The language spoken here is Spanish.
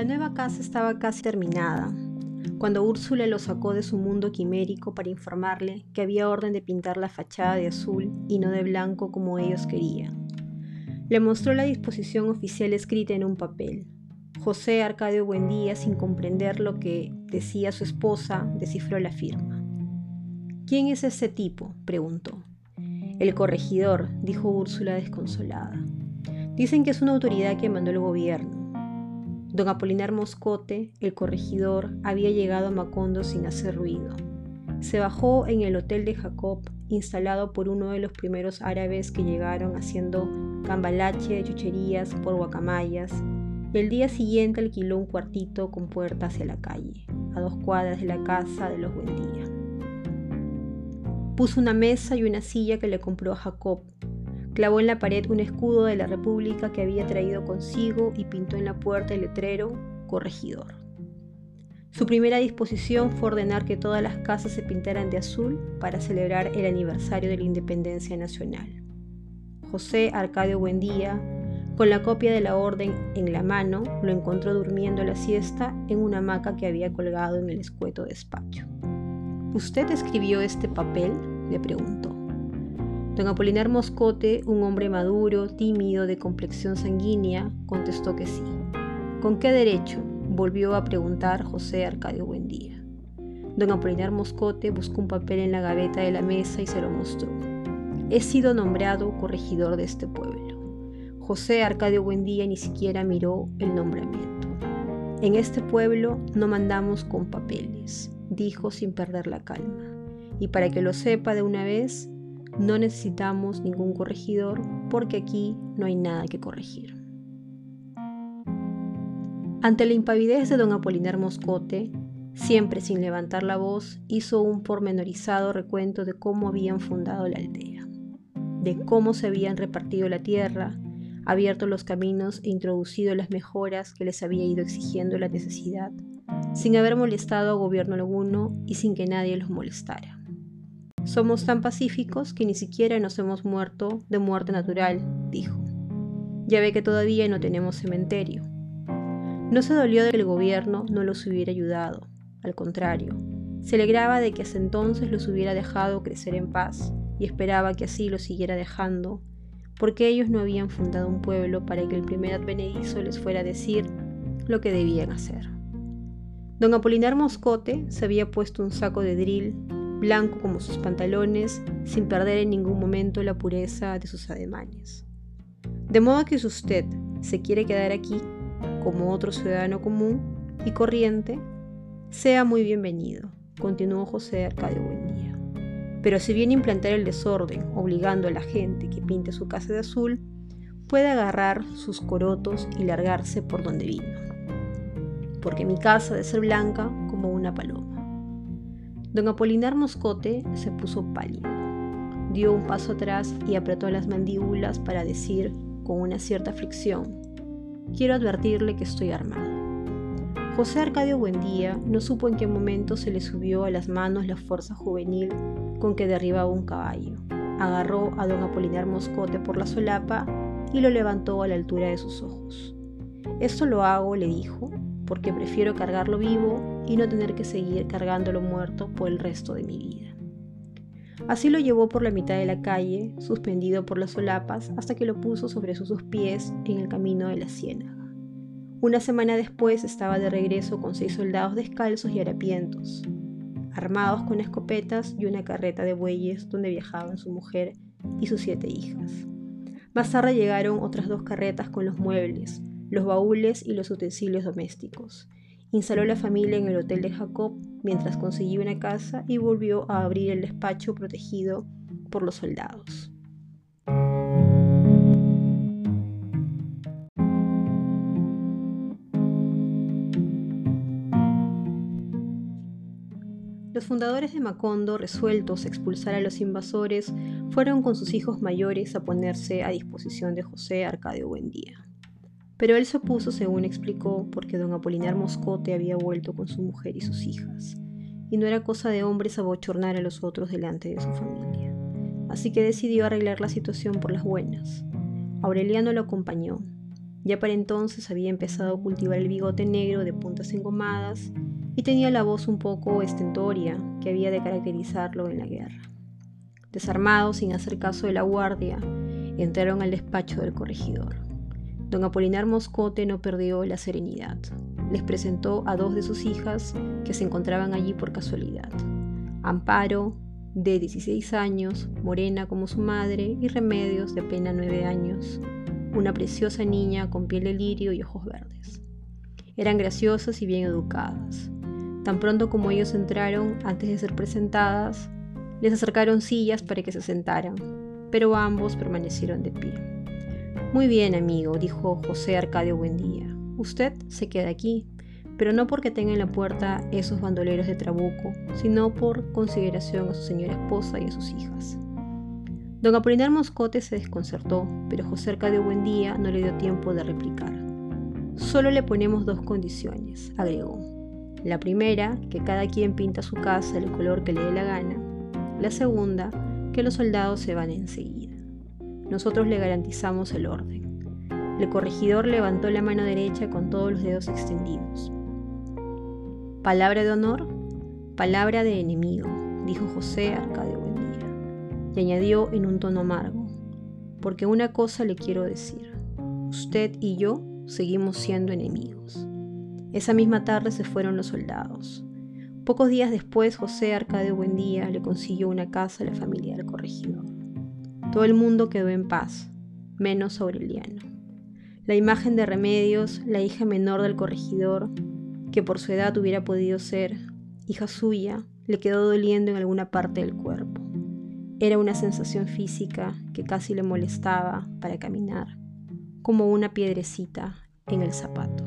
La nueva casa estaba casi terminada, cuando Úrsula lo sacó de su mundo quimérico para informarle que había orden de pintar la fachada de azul y no de blanco como ellos querían. Le mostró la disposición oficial escrita en un papel. José Arcadio Buendía, sin comprender lo que decía su esposa, descifró la firma. ¿Quién es ese tipo? preguntó. El corregidor, dijo Úrsula desconsolada. Dicen que es una autoridad que mandó el gobierno. Don Apolinar Moscote, el corregidor, había llegado a Macondo sin hacer ruido. Se bajó en el hotel de Jacob, instalado por uno de los primeros árabes que llegaron haciendo cambalache de chucherías por guacamayas, y el día siguiente alquiló un cuartito con puerta hacia la calle, a dos cuadras de la casa de los Buendía. Puso una mesa y una silla que le compró a Jacob, Clavó en la pared un escudo de la República que había traído consigo y pintó en la puerta el letrero Corregidor. Su primera disposición fue ordenar que todas las casas se pintaran de azul para celebrar el aniversario de la independencia nacional. José Arcadio Buendía, con la copia de la orden en la mano, lo encontró durmiendo la siesta en una hamaca que había colgado en el escueto despacho. ¿Usted escribió este papel? le preguntó. Don Apolinar Moscote, un hombre maduro, tímido, de complexión sanguínea, contestó que sí. ¿Con qué derecho? volvió a preguntar José Arcadio Buendía. Don Apolinar Moscote buscó un papel en la gaveta de la mesa y se lo mostró. He sido nombrado corregidor de este pueblo. José Arcadio Buendía ni siquiera miró el nombramiento. En este pueblo no mandamos con papeles, dijo sin perder la calma. Y para que lo sepa de una vez, no necesitamos ningún corregidor porque aquí no hay nada que corregir. Ante la impavidez de don Apolinar Moscote, siempre sin levantar la voz, hizo un pormenorizado recuento de cómo habían fundado la aldea, de cómo se habían repartido la tierra, abierto los caminos e introducido las mejoras que les había ido exigiendo la necesidad, sin haber molestado a gobierno alguno y sin que nadie los molestara. Somos tan pacíficos que ni siquiera nos hemos muerto de muerte natural, dijo. Ya ve que todavía no tenemos cementerio. No se dolió de que el gobierno no los hubiera ayudado, al contrario, se alegraba de que hasta entonces los hubiera dejado crecer en paz y esperaba que así los siguiera dejando, porque ellos no habían fundado un pueblo para que el primer advenedizo les fuera a decir lo que debían hacer. Don Apolinar Moscote se había puesto un saco de drill blanco como sus pantalones, sin perder en ningún momento la pureza de sus ademanes. De modo que si usted se quiere quedar aquí como otro ciudadano común y corriente, sea muy bienvenido, continuó José Arcadio Buendía. Pero si viene a implantar el desorden, obligando a la gente que pinte su casa de azul, puede agarrar sus corotos y largarse por donde vino, porque mi casa debe ser blanca como una paloma. Don Apolinar Moscote se puso pálido. Dio un paso atrás y apretó las mandíbulas para decir, con una cierta fricción, quiero advertirle que estoy armado. José Arcadio Buendía no supo en qué momento se le subió a las manos la fuerza juvenil con que derribaba un caballo. Agarró a don Apolinar Moscote por la solapa y lo levantó a la altura de sus ojos. Esto lo hago, le dijo, porque prefiero cargarlo vivo y no tener que seguir cargándolo muerto por el resto de mi vida. Así lo llevó por la mitad de la calle, suspendido por las solapas, hasta que lo puso sobre sus dos pies en el camino de la ciénaga. Una semana después estaba de regreso con seis soldados descalzos y harapientos, armados con escopetas y una carreta de bueyes donde viajaban su mujer y sus siete hijas. Más tarde llegaron otras dos carretas con los muebles, los baúles y los utensilios domésticos. Instaló la familia en el hotel de Jacob mientras conseguía una casa y volvió a abrir el despacho protegido por los soldados. Los fundadores de Macondo, resueltos a expulsar a los invasores, fueron con sus hijos mayores a ponerse a disposición de José Arcadio Buendía. Pero él se opuso, según explicó, porque don Apolinar Moscote había vuelto con su mujer y sus hijas, y no era cosa de hombres abochornar a los otros delante de su familia. Así que decidió arreglar la situación por las buenas. Aureliano lo acompañó. Ya para entonces había empezado a cultivar el bigote negro de puntas engomadas y tenía la voz un poco estentoria que había de caracterizarlo en la guerra. Desarmados, sin hacer caso de la guardia, entraron al despacho del corregidor. Don Apolinar Moscote no perdió la serenidad. Les presentó a dos de sus hijas que se encontraban allí por casualidad. Amparo, de 16 años, morena como su madre, y Remedios, de apenas 9 años, una preciosa niña con piel de lirio y ojos verdes. Eran graciosas y bien educadas. Tan pronto como ellos entraron, antes de ser presentadas, les acercaron sillas para que se sentaran, pero ambos permanecieron de pie. Muy bien, amigo, dijo José Arcadio Buendía. Usted se queda aquí, pero no porque tenga en la puerta esos bandoleros de trabuco, sino por consideración a su señora esposa y a sus hijas. Don Apolinar Moscote se desconcertó, pero José Arcadio Buendía no le dio tiempo de replicar. Solo le ponemos dos condiciones, agregó. La primera, que cada quien pinta su casa del color que le dé la gana. La segunda, que los soldados se van enseguida. Nosotros le garantizamos el orden. El corregidor levantó la mano derecha con todos los dedos extendidos. Palabra de honor, palabra de enemigo, dijo José Arcadio Buendía, y añadió en un tono amargo, porque una cosa le quiero decir, usted y yo seguimos siendo enemigos. Esa misma tarde se fueron los soldados. Pocos días después, José Arcadio Buendía le consiguió una casa a la familia del corregidor. Todo el mundo quedó en paz, menos Aureliano. La imagen de Remedios, la hija menor del corregidor, que por su edad hubiera podido ser hija suya, le quedó doliendo en alguna parte del cuerpo. Era una sensación física que casi le molestaba para caminar, como una piedrecita en el zapato.